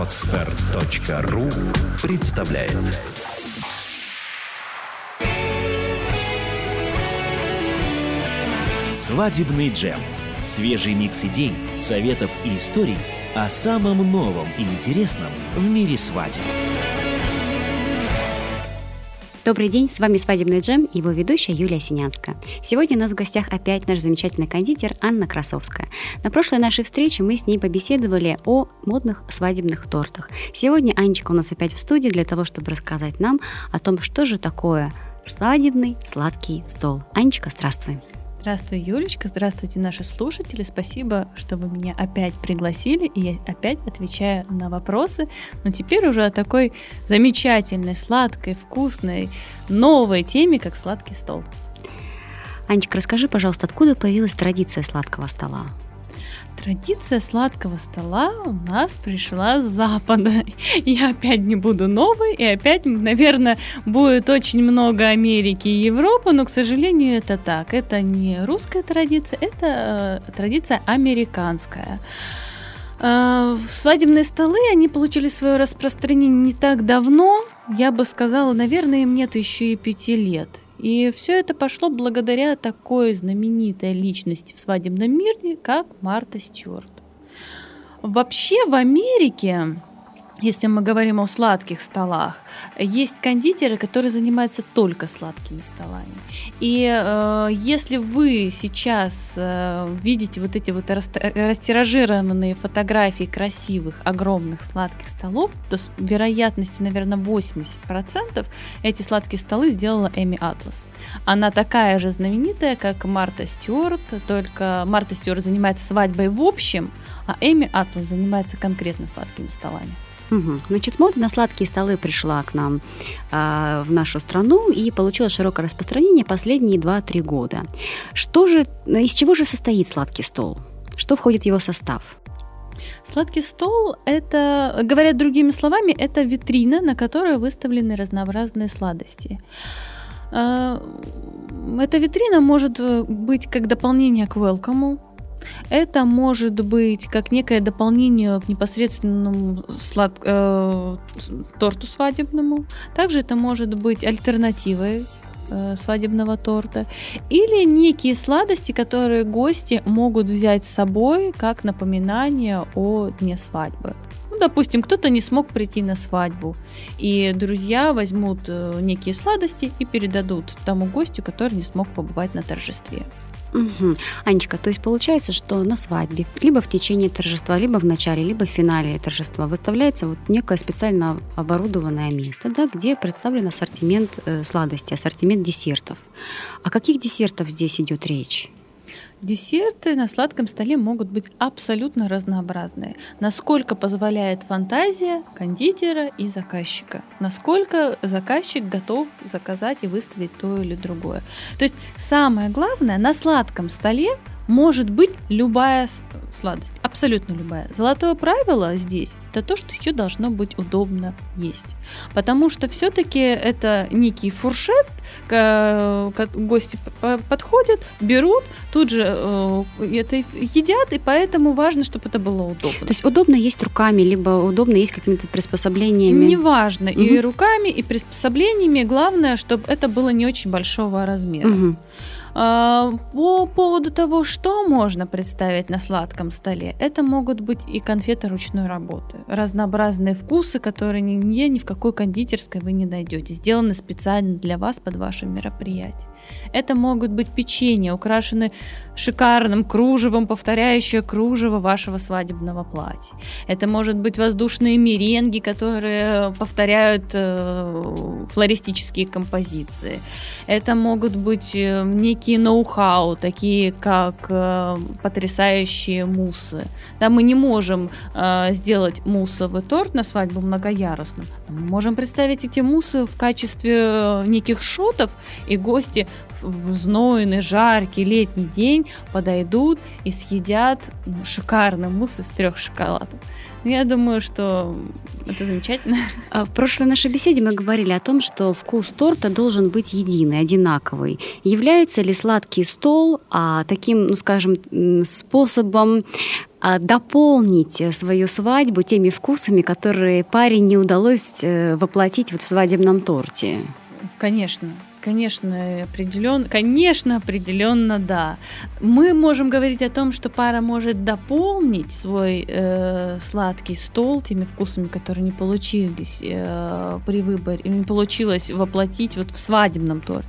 Отстар.ру представляет Свадебный джем. Свежий микс идей, советов и историй о самом новом и интересном в мире свадеб. Добрый день, с вами «Свадебный джем» и его ведущая Юлия Синянская. Сегодня у нас в гостях опять наш замечательный кондитер Анна Красовская. На прошлой нашей встрече мы с ней побеседовали о модных свадебных тортах. Сегодня Анечка у нас опять в студии для того, чтобы рассказать нам о том, что же такое свадебный сладкий стол. Анечка, здравствуй. Здравствуй, Юлечка, здравствуйте, наши слушатели. Спасибо, что вы меня опять пригласили, и я опять отвечаю на вопросы. Но теперь уже о такой замечательной, сладкой, вкусной, новой теме, как сладкий стол. Анечка, расскажи, пожалуйста, откуда появилась традиция сладкого стола? Традиция сладкого стола у нас пришла с Запада. Я опять не буду новой, и опять, наверное, будет очень много Америки и Европы, но, к сожалению, это так. Это не русская традиция, это э, традиция американская. Э, свадебные столы, они получили свое распространение не так давно, я бы сказала, наверное, им нет еще и пяти лет. И все это пошло благодаря такой знаменитой личности в свадебном мире, как Марта Стюарт. Вообще в Америке если мы говорим о сладких столах, есть кондитеры, которые занимаются только сладкими столами. И э, если вы сейчас э, видите вот эти вот растиражированные фотографии красивых, огромных сладких столов, то с вероятностью, наверное, 80% эти сладкие столы сделала Эми Атлас. Она такая же знаменитая, как Марта Стюарт, только Марта Стюарт занимается свадьбой в общем, а Эми Атлас занимается конкретно сладкими столами. Угу. Значит, мода на сладкие столы пришла к нам э, в нашу страну и получила широкое распространение последние 2-3 года. Что же, из чего же состоит сладкий стол? Что входит в его состав? Сладкий стол – это, говоря другими словами, это витрина, на которой выставлены разнообразные сладости. А, эта витрина может э, быть как дополнение к welcome, это может быть как некое дополнение к непосредственному слад... э, торту свадебному. Также это может быть альтернативой э, свадебного торта. Или некие сладости, которые гости могут взять с собой как напоминание о дне свадьбы. Ну, допустим, кто-то не смог прийти на свадьбу, и друзья возьмут э, некие сладости и передадут тому гостю, который не смог побывать на торжестве. Угу. Анечка, то есть получается, что на свадьбе, либо в течение торжества, либо в начале, либо в финале торжества выставляется вот некое специально оборудованное место, да, где представлен ассортимент э, сладостей, ассортимент десертов. О каких десертах здесь идет речь? Десерты на сладком столе могут быть абсолютно разнообразные, насколько позволяет фантазия кондитера и заказчика, насколько заказчик готов заказать и выставить то или другое. То есть самое главное, на сладком столе может быть любая сладость, абсолютно любая. Золотое правило здесь – это то, что ее должно быть удобно есть. Потому что все-таки это некий фуршет, гости подходят, берут, тут же э, это едят, и поэтому важно, чтобы это было удобно. То есть удобно есть руками, либо удобно есть какими-то приспособлениями? Неважно, угу. и руками, и приспособлениями. Главное, чтобы это было не очень большого размера. Угу. А, по поводу того, что можно представить на сладком столе, это могут быть и конфеты ручной работы, разнообразные вкусы, которые нигде ни в какой кондитерской вы не найдете, сделаны специально для вас под ваше мероприятие. Это могут быть печенья, украшенные шикарным кружевом, повторяющее кружево вашего свадебного платья. Это может быть воздушные меренги, которые повторяют э, флористические композиции. Это могут быть э, некие ноу-хау, такие как э, потрясающие мусы. Да, мы не можем э, сделать муссовый торт на свадьбу многоярусным. Мы можем представить эти мусы в качестве э, неких шотов, и гости в знойный, жаркий летний день подойдут и съедят ну, шикарный мусс из трех шоколадов. Ну, я думаю, что это замечательно. А в прошлой нашей беседе мы говорили о том, что вкус торта должен быть единый, одинаковый. Является ли сладкий стол а, таким, ну скажем, способом а, дополнить свою свадьбу теми вкусами, которые парень не удалось э, воплотить вот в свадебном торте? Конечно, Конечно, определенно, конечно, определенно, да. Мы можем говорить о том, что пара может дополнить свой э, сладкий стол теми вкусами, которые не получились э, при выборе, не получилось воплотить вот в свадебном торте.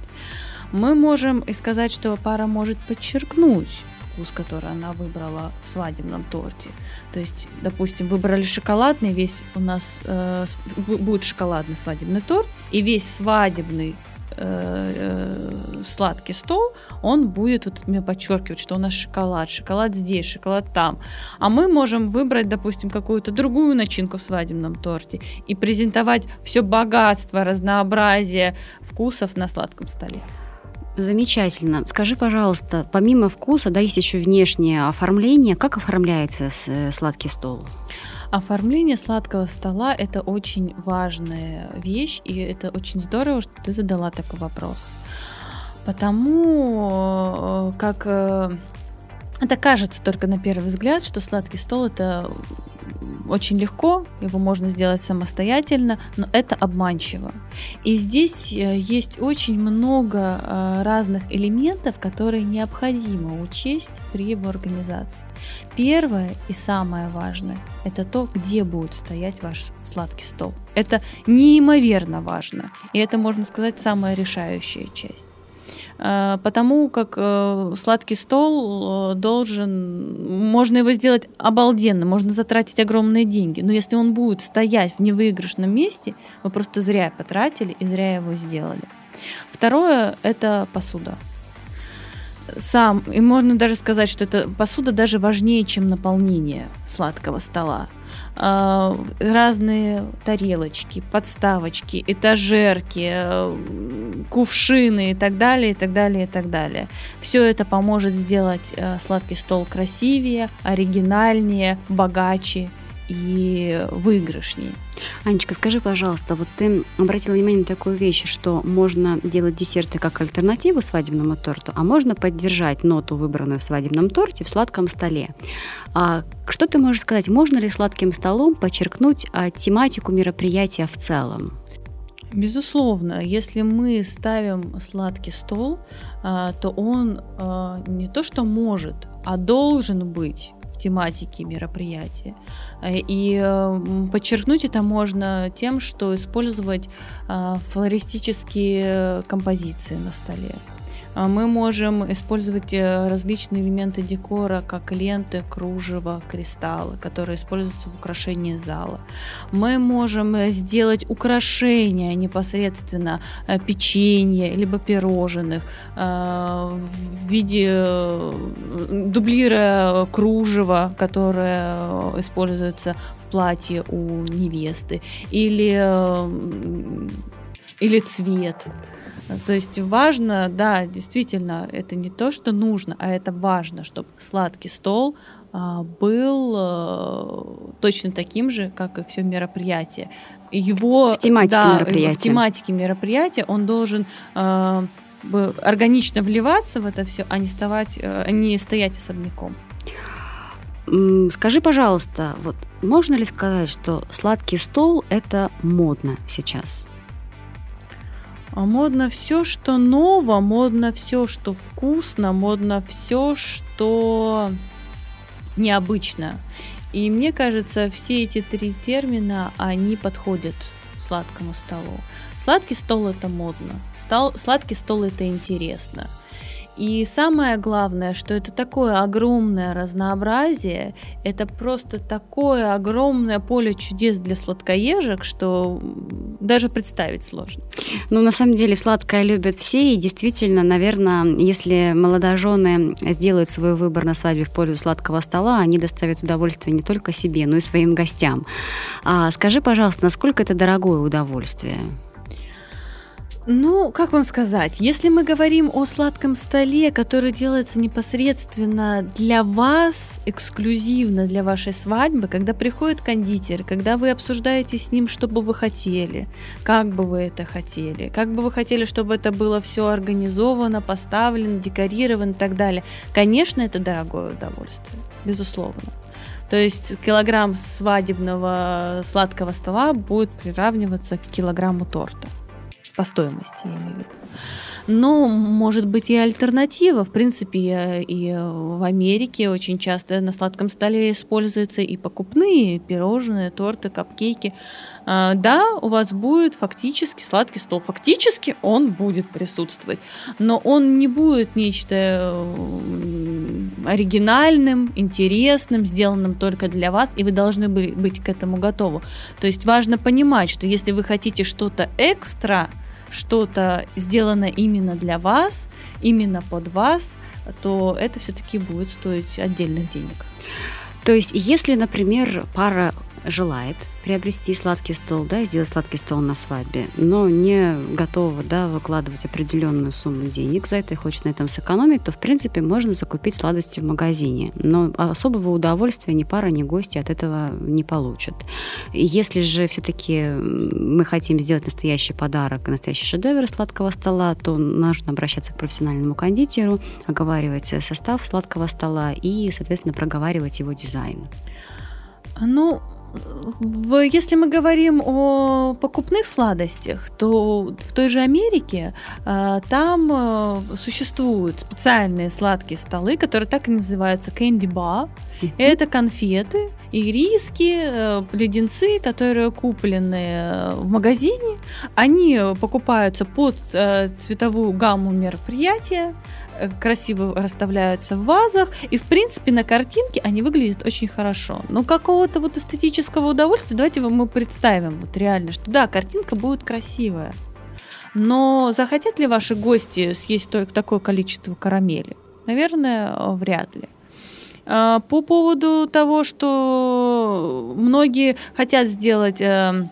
Мы можем и сказать, что пара может подчеркнуть вкус, который она выбрала в свадебном торте. То есть, допустим, выбрали шоколадный, весь у нас э, будет шоколадный свадебный торт, и весь свадебный сладкий стол, он будет вот мне подчеркивать, что у нас шоколад, шоколад здесь, шоколад там. А мы можем выбрать, допустим, какую-то другую начинку в свадебном торте и презентовать все богатство, разнообразие вкусов на сладком столе. Замечательно. Скажи, пожалуйста, помимо вкуса, да, есть еще внешнее оформление. Как оформляется э, сладкий стол? Оформление сладкого стола – это очень важная вещь, и это очень здорово, что ты задала такой вопрос. Потому э, как э, это кажется только на первый взгляд, что сладкий стол это очень легко, его можно сделать самостоятельно, но это обманчиво. И здесь э, есть очень много э, разных элементов, которые необходимо учесть при его организации. Первое и самое важное – это то, где будет стоять ваш сладкий стол. Это неимоверно важно, и это, можно сказать, самая решающая часть. Э, потому как э, сладкий стол э, должен, можно его сделать обалденно, можно затратить огромные деньги, но если он будет стоять в невыигрышном месте, вы просто зря потратили и зря его сделали. Второе – это посуда сам, и можно даже сказать, что эта посуда даже важнее, чем наполнение сладкого стола. А, разные тарелочки, подставочки, этажерки, кувшины и так далее, и так далее, и так далее. Все это поможет сделать э, сладкий стол красивее, оригинальнее, богаче и выигрышнее. Анечка, скажи, пожалуйста, вот ты обратила внимание на такую вещь, что можно делать десерты как альтернативу свадебному торту, а можно поддержать ноту, выбранную в свадебном торте, в сладком столе. А что ты можешь сказать, можно ли сладким столом подчеркнуть а, тематику мероприятия в целом? Безусловно, если мы ставим сладкий стол, а, то он а, не то что может, а должен быть тематики мероприятия. Э, и э, подчеркнуть это можно тем, что использовать э, флористические композиции на столе. А мы можем использовать э, различные элементы декора, как ленты, кружево, кристаллы, которые используются в украшении зала. Мы можем э, сделать украшения непосредственно э, печенья, либо пирожных в виде дублира кружева, которое используется в платье у невесты, или, или цвет. То есть важно, да, действительно, это не то, что нужно, а это важно, чтобы сладкий стол а, был а, точно таким же, как и все мероприятие. Его, в тематике да, мероприятия. В тематике мероприятия он должен а, органично вливаться в это все, а не, вставать, а не стоять особняком. Скажи, пожалуйста, вот можно ли сказать, что сладкий стол это модно сейчас? А модно все, что ново, модно все, что вкусно, модно все, что необычно. И мне кажется, все эти три термина, они подходят сладкому столу. Сладкий стол это модно, сладкий стол это интересно – и самое главное, что это такое огромное разнообразие, это просто такое огромное поле чудес для сладкоежек, что даже представить сложно. Ну, на самом деле, сладкое любят все, и действительно, наверное, если молодожены сделают свой выбор на свадьбе в пользу сладкого стола, они доставят удовольствие не только себе, но и своим гостям. А скажи, пожалуйста, насколько это дорогое удовольствие? Ну, как вам сказать, если мы говорим о сладком столе, который делается непосредственно для вас, эксклюзивно для вашей свадьбы, когда приходит кондитер, когда вы обсуждаете с ним, что бы вы хотели, как бы вы это хотели, как бы вы хотели, чтобы это было все организовано, поставлено, декорировано и так далее, конечно, это дорогое удовольствие, безусловно. То есть килограмм свадебного сладкого стола будет приравниваться к килограмму торта по стоимости, я имею в виду. Но может быть и альтернатива. В принципе, и в Америке очень часто на сладком столе используются и покупные пирожные, торты, капкейки. А, да, у вас будет фактически сладкий стол. Фактически он будет присутствовать, но он не будет нечто оригинальным, интересным, сделанным только для вас, и вы должны быть к этому готовы. То есть важно понимать, что если вы хотите что-то экстра, что-то сделано именно для вас, именно под вас, то это все-таки будет стоить отдельных денег. То есть, если, например, пара желает приобрести сладкий стол, да, сделать сладкий стол на свадьбе, но не готова, да, выкладывать определенную сумму денег за это и хочет на этом сэкономить, то, в принципе, можно закупить сладости в магазине. Но особого удовольствия ни пара, ни гости от этого не получат. Если же все-таки мы хотим сделать настоящий подарок, настоящий шедевр сладкого стола, то нужно обращаться к профессиональному кондитеру, оговаривать состав сладкого стола и, соответственно, проговаривать его дизайн. Ну, в, если мы говорим о покупных сладостях, то в той же Америке э, там э, существуют специальные сладкие столы, которые так и называются candy bar. Это конфеты, ириски, э, леденцы, которые куплены в магазине. Они покупаются под э, цветовую гамму мероприятия. Э, красиво расставляются в вазах, и, в принципе, на картинке они выглядят очень хорошо. Но какого-то вот эстетического удовольствия давайте мы представим вот реально, что да, картинка будет красивая. Но захотят ли ваши гости съесть только такое количество карамели? Наверное, вряд ли. А, по поводу того, что многие хотят сделать эм,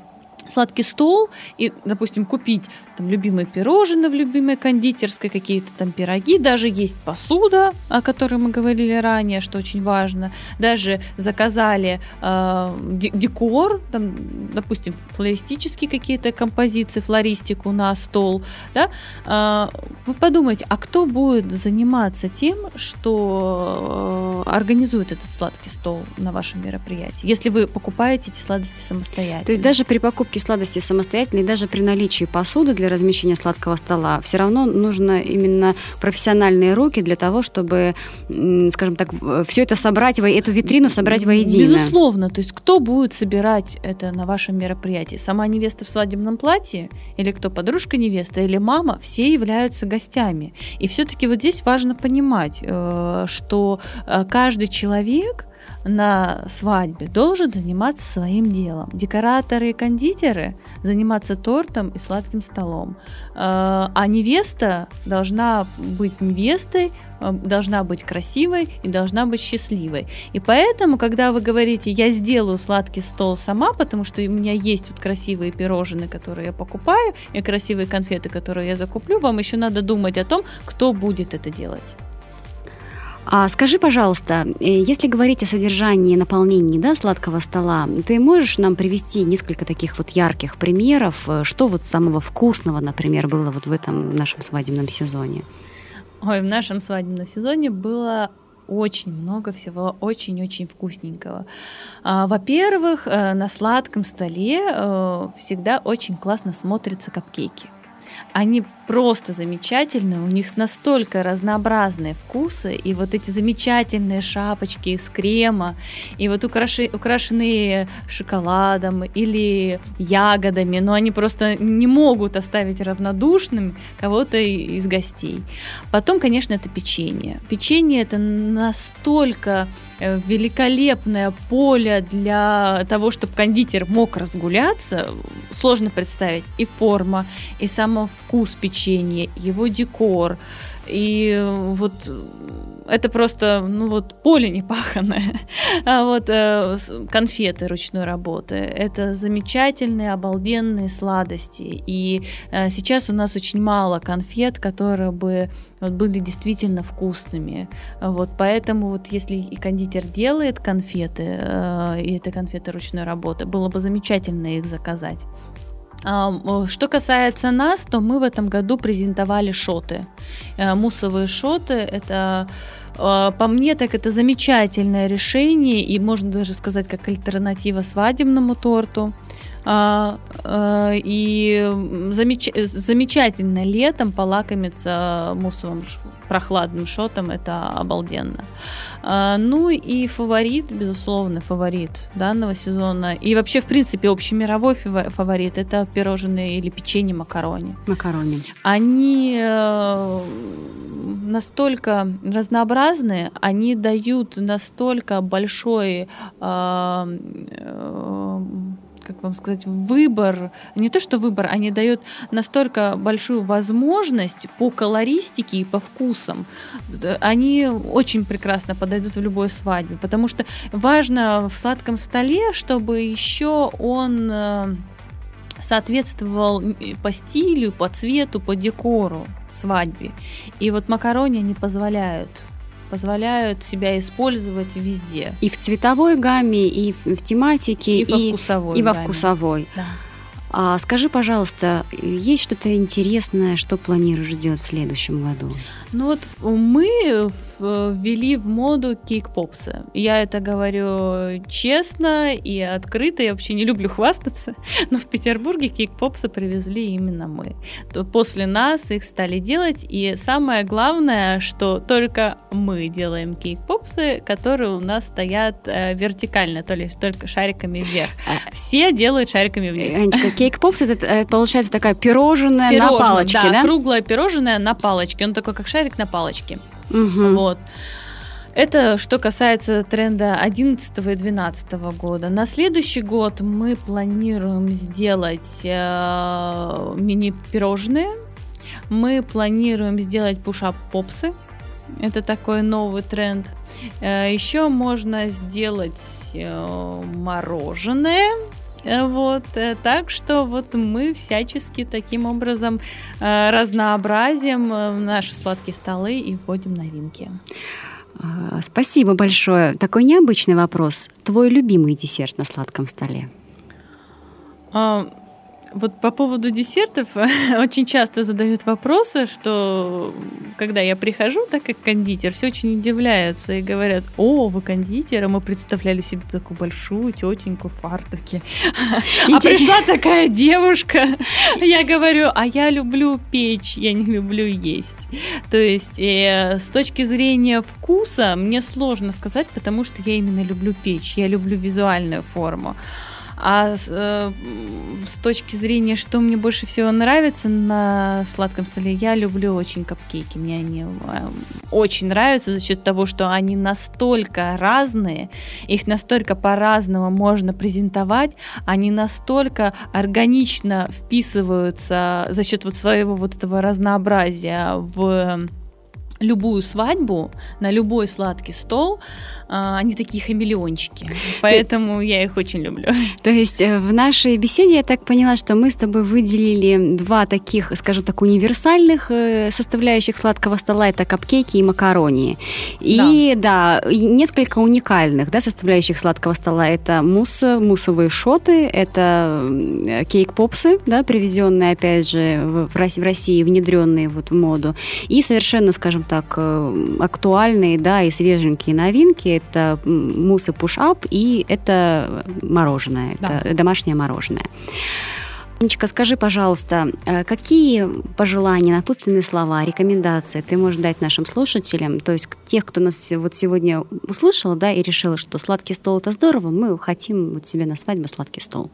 сладкий стол и, допустим, купить там любимые пирожные в любимой кондитерской, какие-то там пироги, даже есть посуда, о которой мы говорили ранее, что очень важно, даже заказали э, декор, там, допустим, флористические какие-то композиции, флористику на стол, да, э, вы подумайте, а кто будет заниматься тем, что э, организует этот сладкий стол на вашем мероприятии, если вы покупаете эти сладости самостоятельно? То есть даже при покупке сладости самостоятельно и даже при наличии посуды для размещения сладкого стола, все равно нужно именно профессиональные руки для того, чтобы, скажем так, все это собрать, эту витрину собрать воедино. Безусловно. То есть кто будет собирать это на вашем мероприятии? Сама невеста в свадебном платье? Или кто подружка невесты? Или мама? Все являются гостями. И все-таки вот здесь важно понимать, э, что э, каждый человек на свадьбе должен заниматься своим делом. Декораторы и кондитеры заниматься тортом и сладким столом. Э, а невеста должна быть невестой, э, должна быть красивой и должна быть счастливой. И поэтому, когда вы говорите, я сделаю сладкий стол сама, потому что у меня есть вот красивые пирожные, которые я покупаю, и красивые конфеты, которые я закуплю, вам еще надо думать о том, кто будет это делать. А скажи, пожалуйста, э, если говорить о содержании наполнении да, сладкого стола, ты можешь нам привести несколько таких вот ярких примеров, э, что вот самого вкусного, например, было вот в этом нашем свадебном сезоне? Ой, в нашем свадебном сезоне было очень много всего очень-очень вкусненького. А, во-первых, э, на сладком столе всегда очень классно смотрятся капкейки. Они просто замечательные, у них настолько разнообразные вкусы, и вот эти замечательные шапочки из крема, и вот украши, украшенные шоколадом или ягодами, но они просто не могут оставить равнодушным кого-то из гостей. Потом, конечно, это печенье. Печенье это настолько великолепное поле для того, чтобы кондитер мог разгуляться, сложно представить и форма, и сам вкус печенья, его декор. И вот это просто, ну вот, поле непаханное. А вот э, конфеты ручной работы. Это замечательные, обалденные сладости. И э, сейчас у нас очень мало конфет, которые бы вот, были действительно вкусными. Вот, поэтому вот если и кондитер делает конфеты, э, и это конфеты ручной работы, было бы замечательно их заказать. Что касается нас, то мы в этом году презентовали шоты. Э, муссовые шоты – это по мне, так это замечательное решение, и можно даже сказать, как альтернатива свадебному торту. А, а, и замеч... замечательно летом полакомиться муссовым прохладным шотом, это обалденно. А, ну и фаворит, безусловно, фаворит данного сезона. И вообще, в принципе, общемировой фаворит это пирожные или печенье макарони. Макарони. Они э, настолько разнообразные, они дают настолько большой э, э, как вам сказать, выбор, не то что выбор, они дают настолько большую возможность по колористике и по вкусам. Они очень прекрасно подойдут в любой свадьбе, потому что важно в сладком столе, чтобы еще он э, соответствовал по стилю, по цвету, по декору свадьбе. И вот макарони не позволяют позволяют себя использовать везде. И в цветовой гамме, и в, в тематике, и, и во вкусовой. И во вкусовой. Да. А скажи, пожалуйста, есть что-то интересное, что планируешь сделать в следующем году? Ну вот мы ввели в моду кейк-попсы. Я это говорю честно и открыто. Я вообще не люблю хвастаться, но в Петербурге кейк-попсы привезли именно мы. То после нас их стали делать, и самое главное, что только мы делаем кейк-попсы, которые у нас стоят э, вертикально, то есть только шариками вверх. А Все делают шариками вниз. Анечка, кейк-попс это э, получается такая пирожная, пирожное, на палочке, да, да? круглое пирожное на палочке. Он такой, как шарик на палочке. Угу. Вот. Это что касается тренда 11 и 12 года. На следующий год мы планируем сделать э, мини-пирожные. Мы планируем сделать пушап-попсы. Это такой новый тренд. Э, еще можно сделать э, мороженое. Э, вот, э, так что вот мы всячески таким образом э, разнообразим наши сладкие столы и вводим новинки. А, спасибо большое. Такой необычный вопрос. Твой любимый десерт на сладком столе? А, вот по поводу десертов очень часто задают вопросы, что когда я прихожу, так как кондитер, все очень удивляются и говорят, о, вы кондитер, а мы представляли себе такую большую тетеньку в фартуке. А пришла такая девушка. Я говорю, а я люблю печь, я не люблю есть. То есть э, с точки зрения вкуса мне сложно сказать, потому что я именно люблю печь, я люблю визуальную форму. А э, с точки зрения, что мне больше всего нравится на сладком столе, я люблю очень капкейки. Мне они э, очень нравятся за счет того, что они настолько разные, их настолько по-разному можно презентовать, они настолько органично вписываются за счет вот своего вот этого разнообразия в любую свадьбу, на любой сладкий стол, а, они такие хамелеончики. Поэтому я их очень люблю. То есть э, в нашей беседе я так поняла, что мы с тобой выделили два таких, скажем так, универсальных э, составляющих сладкого стола. Это капкейки и макарони. И да, да несколько уникальных да, составляющих сладкого стола. Это мусс, муссовые шоты, это кейк-попсы, да, привезенные, опять же, в России, внедренные вот в моду. И совершенно, скажем так э, актуальные, да, и свеженькие новинки. Это мусс и пуш-ап, и это мороженое, да. это домашнее мороженое. Ничка, скажи, пожалуйста, э, какие пожелания, напутственные слова, рекомендации ты можешь дать нашим слушателям, то есть тех, кто нас вот сегодня услышал, да, и решил, что сладкий стол это здорово, мы хотим вот себе на свадьбу сладкий стол.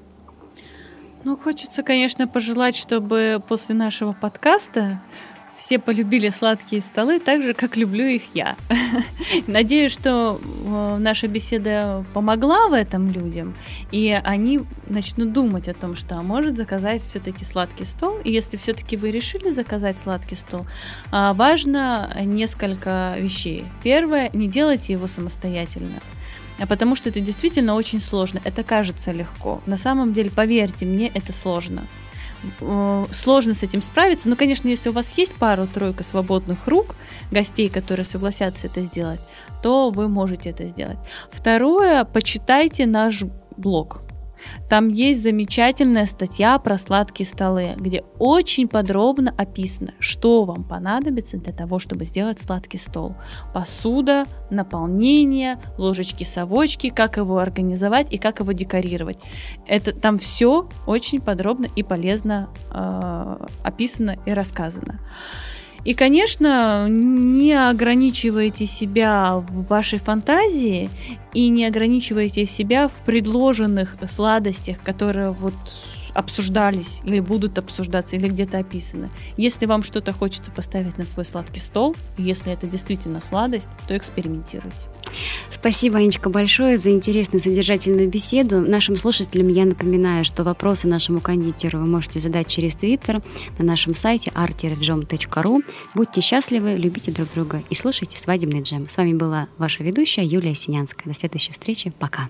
Ну, хочется, конечно, пожелать, чтобы после нашего подкаста все полюбили сладкие столы так же, как люблю их я. Надеюсь, что э, наша беседа помогла в этом людям, и они начнут думать о том, что а может заказать все-таки сладкий стол. И если все-таки вы решили заказать сладкий стол, а, важно несколько вещей. Первое, не делайте его самостоятельно потому что это действительно очень сложно. Это кажется легко. На самом деле, поверьте мне, это сложно. Э, сложно с этим справиться. Но, конечно, если у вас есть пару-тройка свободных рук, гостей, которые согласятся это сделать, то вы можете это сделать. Второе, почитайте наш блог. Там есть замечательная статья про сладкие столы, где очень подробно описано, что вам понадобится для того, чтобы сделать сладкий стол. Посуда, наполнение, ложечки-совочки, как его организовать и как его декорировать. Это там все очень подробно и полезно э, описано и рассказано. И, конечно, не ограничивайте себя в вашей фантазии и не ограничивайте себя в предложенных сладостях, которые вот обсуждались или будут обсуждаться, или где-то описаны. Если вам что-то хочется поставить на свой сладкий стол, если это действительно сладость, то экспериментируйте. Спасибо, Анечка, большое за интересную содержательную беседу. Нашим слушателям я напоминаю, что вопросы нашему кондитеру вы можете задать через Твиттер на нашем сайте artirджом.ru. Будьте счастливы, любите друг друга и слушайте «Свадебный джем». С вами была ваша ведущая Юлия Синянская. До следующей встречи. Пока.